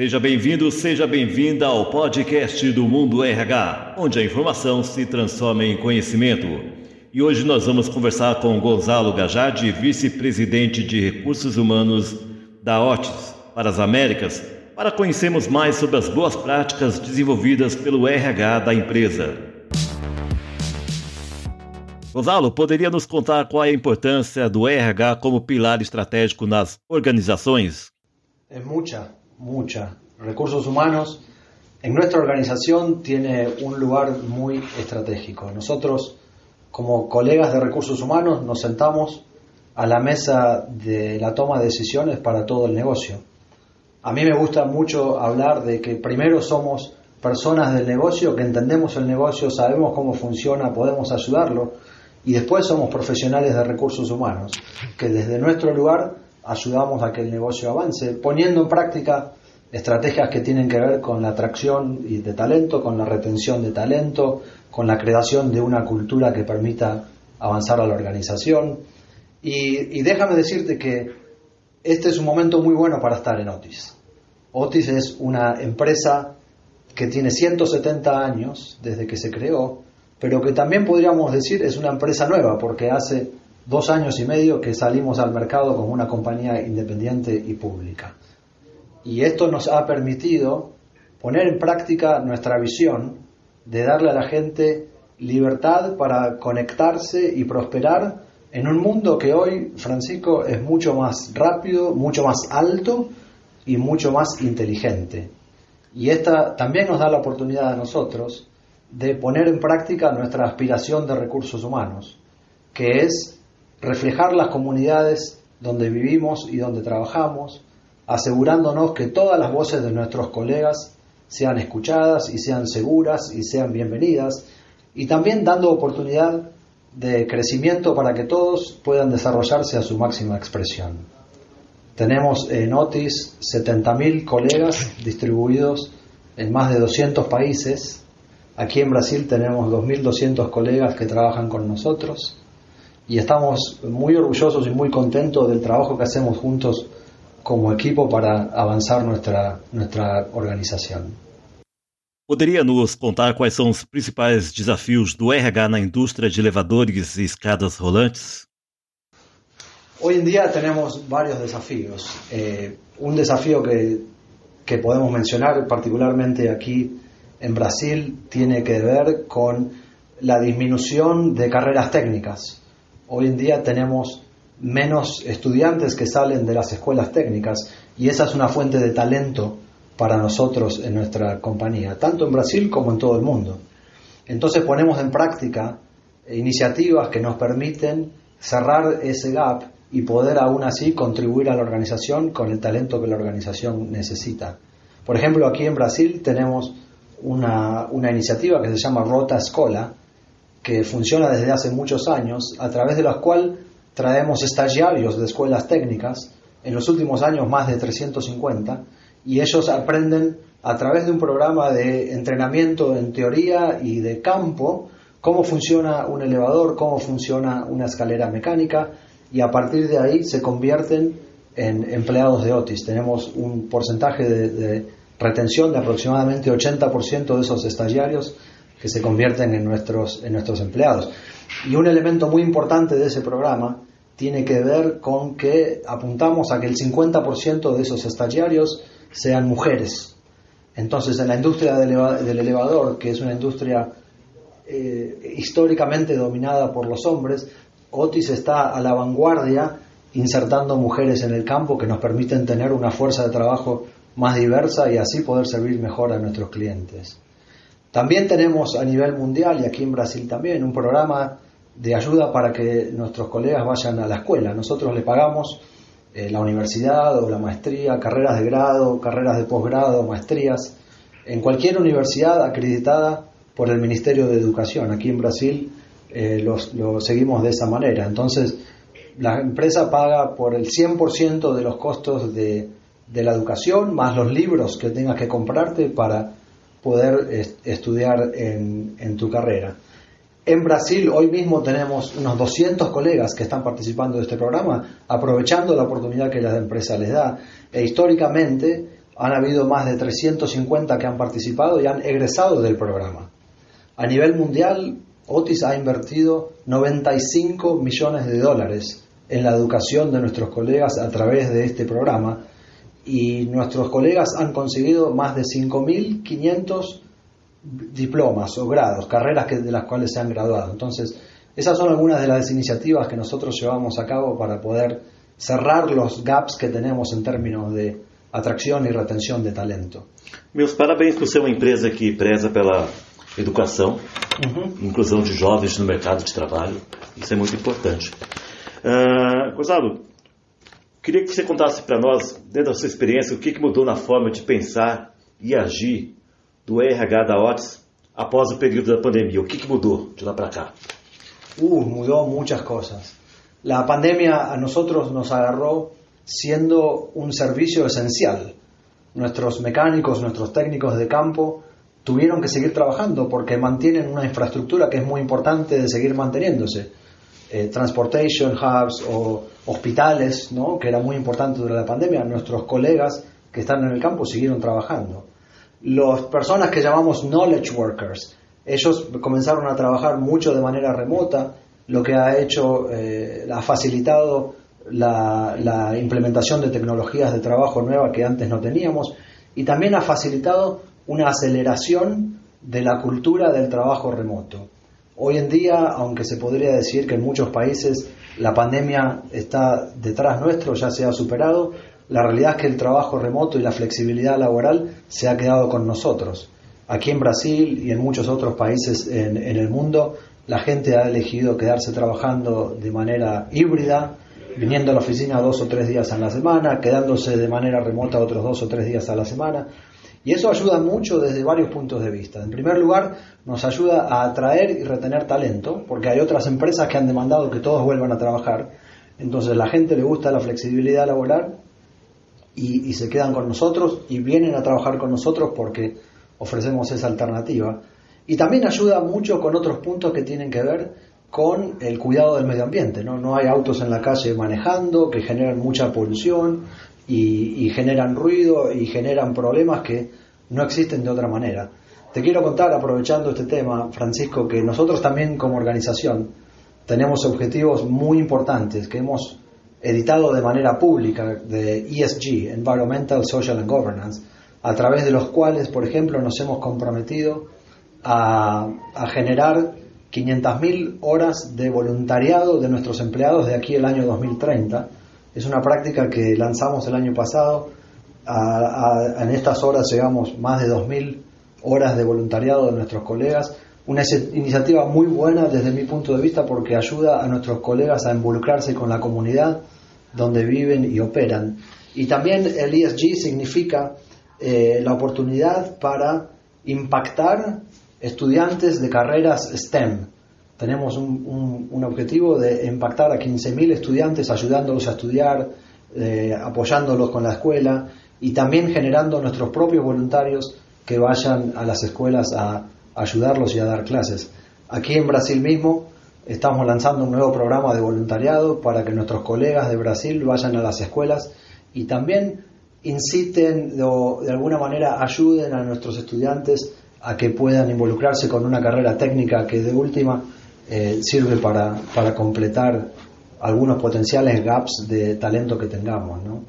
Seja bem-vindo, seja bem-vinda ao podcast do Mundo RH, onde a informação se transforma em conhecimento. E hoje nós vamos conversar com Gonzalo Gajardi, vice-presidente de Recursos Humanos da Otis para as Américas, para conhecermos mais sobre as boas práticas desenvolvidas pelo RH da empresa. Gonzalo, poderia nos contar qual é a importância do RH como pilar estratégico nas organizações? É muita. Mucha. Recursos humanos en nuestra organización tiene un lugar muy estratégico. Nosotros, como colegas de recursos humanos, nos sentamos a la mesa de la toma de decisiones para todo el negocio. A mí me gusta mucho hablar de que primero somos personas del negocio, que entendemos el negocio, sabemos cómo funciona, podemos ayudarlo, y después somos profesionales de recursos humanos, que desde nuestro lugar ayudamos a que el negocio avance, poniendo en práctica estrategias que tienen que ver con la atracción de talento, con la retención de talento, con la creación de una cultura que permita avanzar a la organización. Y, déjame decirte que este es un momento muy bueno para estar en Otis. Otis es una empresa que tiene 170 años desde que se creó, pero que también podríamos decir es una empresa nueva, porque hace dos años y medio que salimos al mercado como una compañía independiente y pública. Y esto nos ha permitido poner en práctica nuestra visión de darle a la gente libertad para conectarse y prosperar en un mundo que hoy, Francisco, es mucho más rápido, mucho más alto y mucho más inteligente. Y esta también nos da la oportunidad a nosotros de poner en práctica nuestra aspiración de recursos humanos, que es reflejar las comunidades donde vivimos y donde trabajamos, asegurándonos que todas las voces de nuestros colegas sean escuchadas y sean seguras y sean bienvenidas, y también dando oportunidad de crecimiento para que todos puedan desarrollarse a su máxima expresión. Tenemos en Otis 70.000 colegas distribuidos en más de 200 países. Aquí en Brasil tenemos 2.200 colegas que trabajan con nosotros y estamos muy orgullosos y muy contentos del trabajo que hacemos juntos como equipo para avanzar nuestra, nuestra organización. Poderia nos contar quais são os principais desafios do RH na indústria de elevadores e escadas rolantes? Hoy en día tenemos varios desafíos. Eh, un desafío que, que podemos mencionar particularmente aquí en Brasil tiene que ver con la disminución de carreras técnicas. Hoy en día tenemos menos estudiantes que salen de las escuelas técnicas y esa es una fuente de talento para nosotros en nuestra compañía, tanto en Brasil como en todo el mundo. Entonces ponemos en práctica iniciativas que nos permiten cerrar ese gap y poder aún así contribuir a la organización con el talento que la organización necesita. Por ejemplo, aquí en Brasil tenemos una, una iniciativa que se llama Rota Escola, que funciona desde hace muchos años, a través de la cual traemos estagiarios de escuelas técnicas, en los últimos años más de 350, y ellos aprenden a través de un programa de entrenamiento en teoría y de campo cómo funciona un elevador, cómo funciona una escalera mecánica, y a partir de ahí se convierten en empleados de Otis. Tenemos un porcentaje de, de retención de aproximadamente 80% de esos estagiarios que se convierten en nuestros, empleados. Y un elemento muy importante de ese programa tiene que ver con que apuntamos a que el 50% de esos estagiarios sean mujeres. Entonces, en la industria del elevador, que es una industria eh, históricamente dominada por los hombres, Otis está a la vanguardia insertando mujeres en el campo que nos permiten tener una fuerza de trabajo más diversa y así poder servir mejor a nuestros clientes. También tenemos a nivel mundial y aquí en Brasil también un programa de ayuda para que nuestros colegas vayan a la escuela. Nosotros le pagamos eh, la universidad o la maestría, carreras de grado, carreras de posgrado, maestrías, en cualquier universidad acreditada por el Ministerio de Educación. Aquí en Brasil eh, lo seguimos de esa manera. Entonces, la empresa paga por el 100% de los costos de, de la educación, más los libros que tengas que comprarte para poder estudiar en, tu carrera. En Brasil hoy mismo tenemos unos 200 colegas que están participando de este programa, aprovechando la oportunidad que la empresa les da. E históricamente Han habido más de 350 que han participado y han egresado del programa. A nivel mundial, Otis ha invertido 95 millones de dólares en la educación de nuestros colegas a través de este programa y nuestros colegas han conseguido más de 5.500 diplomas o grados, carreras que, de las cuales se han graduado. Entonces, esas son algunas de las iniciativas que nosotros llevamos a cabo para poder cerrar los gaps que tenemos en términos de atracción y retención de talento. Meus parabéns por ser uma empresa que preza pela educação, uhum. inclusão de jovens no mercado de trabalho. Isso é muito importante. Uh, Gonzalo, queria que você contasse para nós, dentro da sua experiência, o que, que mudou na forma de pensar e agir do RH da OTS após o período da pandemia. O que, mudou de lá para cá? Uh, mudó muchas cosas. La pandemia a nosotros nos agarró siendo un servicio esencial. Nuestros mecánicos, nuestros técnicos de campo tuvieron que seguir trabajando porque mantienen una infraestructura que es muy importante de seguir manteniéndose. Eh, transportation hubs o hospitales, que era muy importante durante la pandemia, nuestros colegas que están en el campo siguieron trabajando. Las personas que llamamos knowledge workers, ellos comenzaron a trabajar mucho de manera remota, lo que ha hecho, eh, ha facilitado la, implementación de tecnologías de trabajo nuevas que antes no teníamos y también ha facilitado una aceleración de la cultura del trabajo remoto. Hoy en día, aunque se podría decir que en muchos países la pandemia está detrás nuestro, ya se ha superado, la realidad es que el trabajo remoto y la flexibilidad laboral se ha quedado con nosotros. Aquí en Brasil y en muchos otros países en, en el mundo, la gente ha elegido quedarse trabajando de manera híbrida, viniendo a la oficina dos o tres días a la semana, quedándose de manera remota otros dos o tres días a la semana. Y eso ayuda mucho desde varios puntos de vista. En primer lugar, nos ayuda a atraer y retener talento, porque hay otras empresas que han demandado que todos vuelvan a trabajar. Entonces la gente le gusta la flexibilidad laboral y, se quedan con nosotros y vienen a trabajar con nosotros porque ofrecemos esa alternativa. Y también ayuda mucho con otros puntos que tienen que ver con el cuidado del medio ambiente. No, no hay autos en la calle manejando que generan mucha polución, y, generan ruido y generan problemas que no existen de otra manera. Te quiero contar, aprovechando este tema, Francisco, que nosotros también como organización tenemos objetivos muy importantes que hemos editado de manera pública de ESG, Environmental, Social and Governance, a través de los cuales, por ejemplo, nos hemos comprometido a, a generar 500.000 horas de voluntariado de nuestros empleados de aquí el año 2030 es una práctica que lanzamos el año pasado. en estas horas llegamos más de 2.000 horas de voluntariado de nuestros colegas. Una iniciativa muy buena desde mi punto de vista porque ayuda a nuestros colegas a involucrarse con la comunidad donde viven y operan. Y también el ESG significa eh, la oportunidad para impactar estudiantes de carreras STEM, tenemos un, objetivo de impactar a 15.000 estudiantes, ayudándolos a estudiar, eh, apoyándolos con la escuela y también generando nuestros propios voluntarios que vayan a las escuelas a ayudarlos y a dar clases. Aquí en Brasil mismo estamos lanzando un nuevo programa de voluntariado para que nuestros colegas de Brasil vayan a las escuelas y también inciten o de alguna manera ayuden a nuestros estudiantes a que puedan involucrarse con una carrera técnica que de última eh, sirve para, completar algunos potenciales gaps de talento que tengamos. ¿no?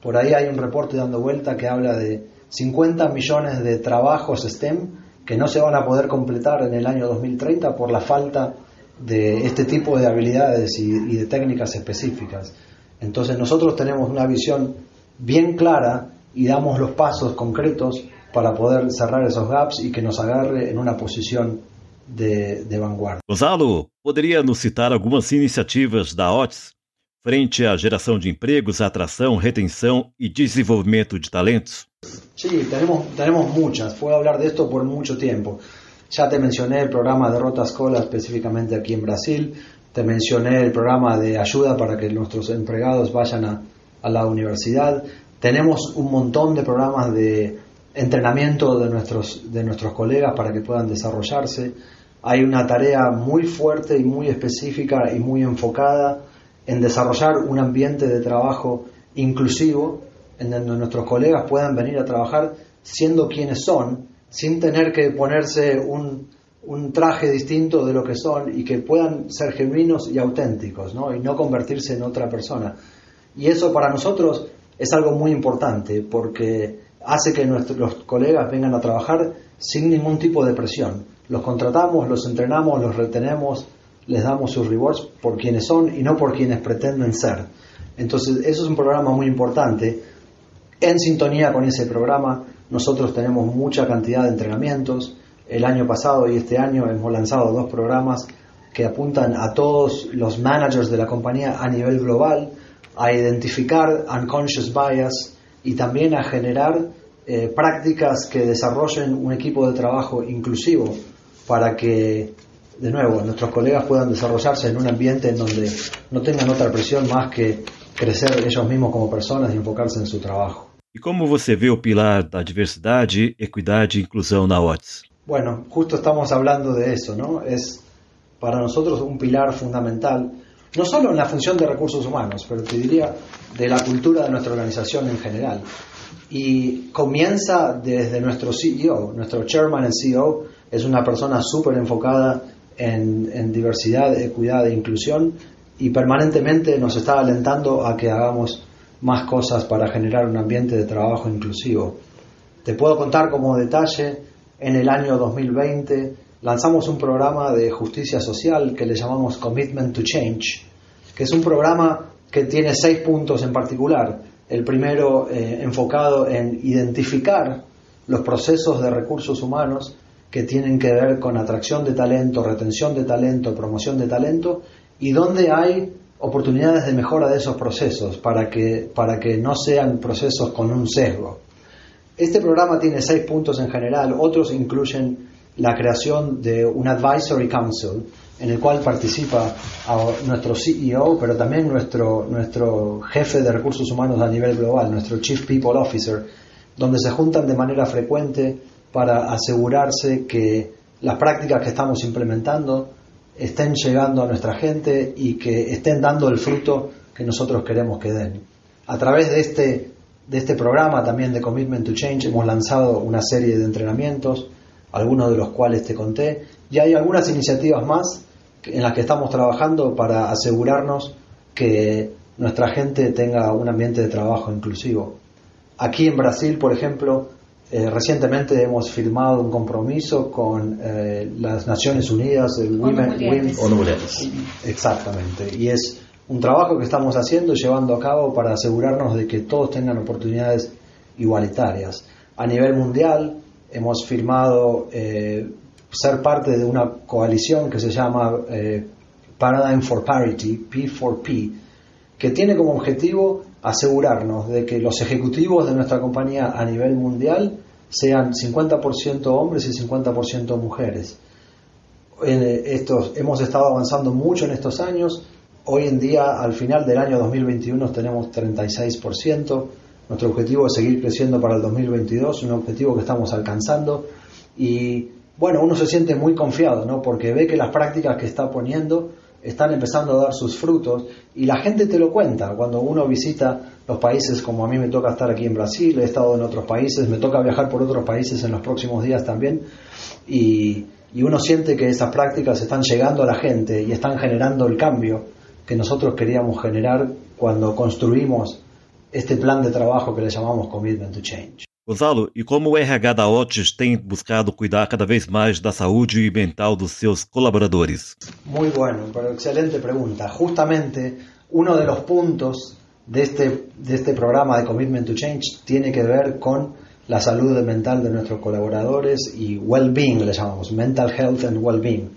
Por ahí hay un reporte dando vuelta que habla de 50 millones de trabajos STEM que no se van a poder completar en el año 2030 por la falta de este tipo de habilidades y de técnicas específicas. Entonces nosotros tenemos una visión bien clara y damos los pasos concretos para poder cerrar esos gaps y que nos agarre en una posición de, de vanguarda. Gonzalo, poderia nos citar algumas iniciativas da OTS frente à geração de empregos, atração, retenção e desenvolvimento de talentos? Sí, tenemos, tenemos muchas. Puedo hablar de esto por mucho tiempo. Ya te mencioné el programa de Rota Escola específicamente aquí en Brasil. Te mencioné el programa de ayuda para que nuestros empleados vayan a, a la universidad. Tenemos un montón de programas de entrenamiento de nuestros, de nuestros colegas para que puedan desarrollarse. Hay una tarea muy fuerte y muy específica y muy enfocada en desarrollar un ambiente de trabajo inclusivo en donde nuestros colegas puedan venir a trabajar siendo quienes son, sin tener que ponerse un, un traje distinto de lo que son y que puedan ser genuinos y auténticos, ¿no? y no convertirse en otra persona. Y eso para nosotros es algo muy importante porque hace que nuestros colegas vengan a trabajar sin ningún tipo de presión. Los contratamos, los entrenamos, los retenemos, les damos sus rewards por quienes son y no por quienes pretenden ser. Entonces, eso es un programa muy importante. En sintonía con ese programa, nosotros tenemos mucha cantidad de entrenamientos. El año pasado y este año hemos lanzado dos programas que apuntan a todos los managers de la compañía a nivel global a identificar unconscious bias y también a generar eh, prácticas que desarrollen un equipo de trabajo inclusivo para que, de nuevo, nuestros colegas puedan desarrollarse en un ambiente en donde no tengan otra presión más que crecer ellos mismos como personas y enfocarse en su trabajo. ¿Y cómo você ve o pilar da diversidade, equidade e inclusão na OTS? Bueno, justo estamos hablando de eso, ¿no? Es para nosotros un pilar fundamental no solo en la función de recursos humanos, pero te diría de la cultura de nuestra organización en general. Y comienza desde nuestro CEO, nuestro chairman and CEO es una persona súper enfocada en, en, diversidad, equidad e inclusión y permanentemente nos está alentando a que hagamos más cosas para generar un ambiente de trabajo inclusivo. Te puedo contar como detalle, en el año 2020 lanzamos un programa de justicia social que le llamamos Commitment to Change, que es un programa que tiene seis puntos en particular. El primero eh, enfocado en identificar los procesos de recursos humanos que tienen que ver con atracción de talento, retención de talento, promoción de talento y donde hay oportunidades de mejora de esos procesos para que, para que no sean procesos con un sesgo. Este programa tiene seis puntos en general, otros incluyen la creación de un Advisory Council en el cual participa nuestro CEO, pero también nuestro, nuestro jefe de recursos humanos a nivel global, nuestro Chief People Officer, donde se juntan de manera frecuente para asegurarse que las prácticas que estamos implementando estén llegando a nuestra gente y que estén dando el fruto que nosotros queremos que den. A través de este, de este programa también de Commitment to Change hemos lanzado una serie de entrenamientos algunos de los cuales te conté, y hay algunas iniciativas más en las que estamos trabajando para asegurarnos que nuestra gente tenga un ambiente de trabajo inclusivo. Aquí en Brasil, por ejemplo, eh, recientemente hemos firmado un compromiso con eh, las Naciones Unidas, el Women, Women Exactamente, y es un trabajo que estamos haciendo, llevando a cabo para asegurarnos de que todos tengan oportunidades igualitarias. A nivel mundial, hemos firmado eh, ser parte de una coalición que se llama eh, Paradigm for Parity, P4P, que tiene como objetivo asegurarnos de que los ejecutivos de nuestra compañía a nivel mundial sean 50% hombres y 50% mujeres. estos, hemos estado avanzando mucho en estos años. Hoy en día, al final del año 2021, tenemos 36%. Nuestro objetivo es seguir creciendo para el 2022, un objetivo que estamos alcanzando y bueno, uno se siente muy confiado, ¿no? Porque ve que las prácticas que está poniendo están empezando a dar sus frutos y la gente te lo cuenta. Cuando uno visita los países, como a mí me toca estar aquí en Brasil, he estado en otros países, me toca viajar por otros países en los próximos días también y, y uno siente que esas prácticas están llegando a la gente y están generando el cambio que nosotros queríamos generar cuando construimos este plan de trabajo que le llamamos Commitment to Change. Gonzalo, e como o RH da Otis tem buscado cuidar cada vez mais da saúde mental dos seus colaboradores? Muy bueno, pero excelente pregunta. Justamente uno de los puntos de este, de este programa de Commitment to Change tiene que ver con la salud mental de nuestros colaboradores y well-being, le llamamos, mental health and well-being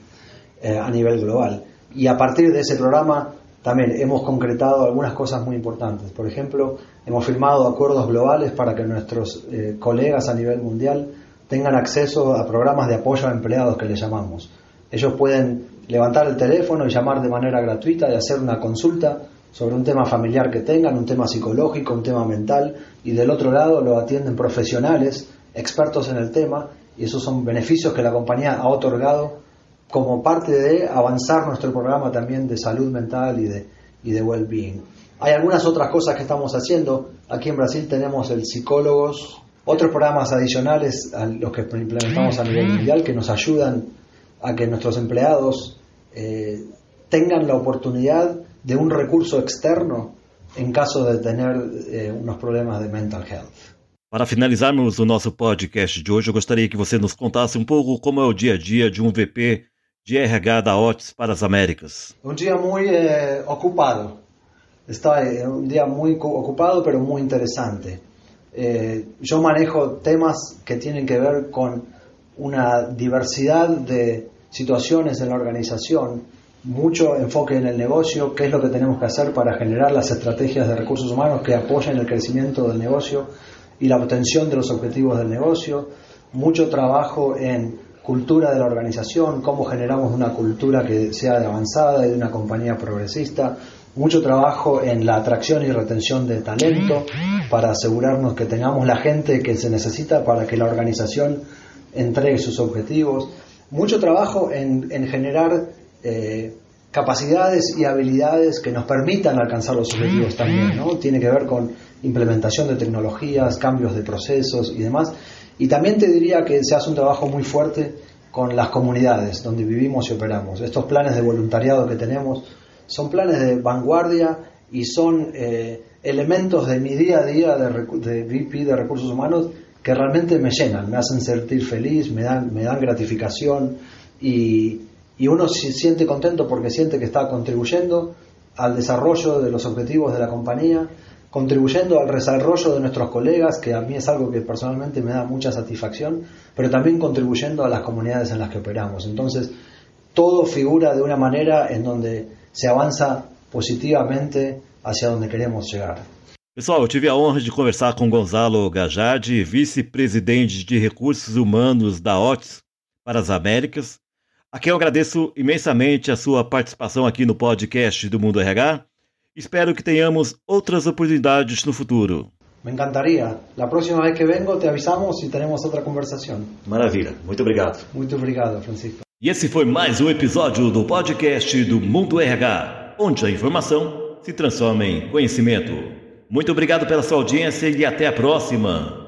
eh, a nivel global. Y a partir de ese programa también hemos concretado algunas cosas muy importantes. Por ejemplo, hemos firmado acuerdos globales para que nuestros eh, colegas a nivel mundial tengan acceso a programas de apoyo a empleados que les llamamos. Ellos pueden levantar el teléfono y llamar de manera gratuita y hacer una consulta sobre un tema familiar que tengan, un tema psicológico, un tema mental, y del otro lado lo atienden profesionales, expertos en el tema, y esos son beneficios que la compañía ha otorgado como parte de avanzar nuestro programa también de salud mental y de, y de well-being. Hay algunas otras cosas que estamos haciendo Aquí en Brasil tenemos el Psicólogos, otros programas adicionales a los que implementamos a nivel mundial que nos ayudan a que nuestros empleados eh, tengan la oportunidad de un recurso externo en caso de tener eh, unos problemas de mental health. Para finalizarmos o nosso podcast de hoje, eu gostaria que você nos contasse um pouco como é o dia a dia de um VP de RH da OTS para as Américas. Um dia muito eh, ocupado. Está eh, um dia muito ocupado, pero muito interessante. Eh, yo manejo temas que tienen que ver con una diversidad de situaciones en la organización, mucho enfoque en el negocio, qué es lo que tenemos que hacer para generar las estrategias de recursos humanos que apoyen el crecimiento del negocio y la obtención de los objetivos del negocio, mucho trabajo en cultura de la organización, cómo generamos una cultura que sea de avanzada y de una compañía progresista, mucho trabajo en la atracción y retención de talento para asegurarnos que tengamos la gente que se necesita para que la organización entregue sus objetivos, mucho trabajo en, generar eh, capacidades y habilidades que nos permitan alcanzar los objetivos también, ¿no? Tiene que ver con implementación de tecnologías, cambios de procesos y demás. Y también te diría que se hace un trabajo muy fuerte con las comunidades donde vivimos y operamos. Estos planes de voluntariado que tenemos son planes de vanguardia y son eh, elementos de mi día a día de, de VP de recursos humanos que realmente me llenan, me hacen sentir feliz, me dan, me dan gratificación y, y uno se siente contento porque siente que está contribuyendo al desarrollo de los objetivos de la compañía, contribuyendo al desarrollo de nuestros colegas, que a mí es algo que personalmente me da mucha satisfacción, pero también contribuyendo a las comunidades en las que operamos. Entonces, todo figura de una manera en donde se avanza positivamente hacia donde queremos llegar. Pessoal, eu tive a honra de conversar com Gonzalo Gajardi, vice-presidente de recursos humanos da OTS para as Américas. A quem eu agradeço imensamente a sua participação aqui no podcast do Mundo RH. Espero que tenhamos outras oportunidades no futuro. Me encantaria. La próxima vez que vengo te avisamos e teremos outra conversação. Maravilha. Muito obrigado. Muito obrigado, Francisco. E esse foi mais um episódio do podcast do Mundo RH, onde a informação se transforma em conhecimento. Muito obrigado pela sua audiência e até a próxima.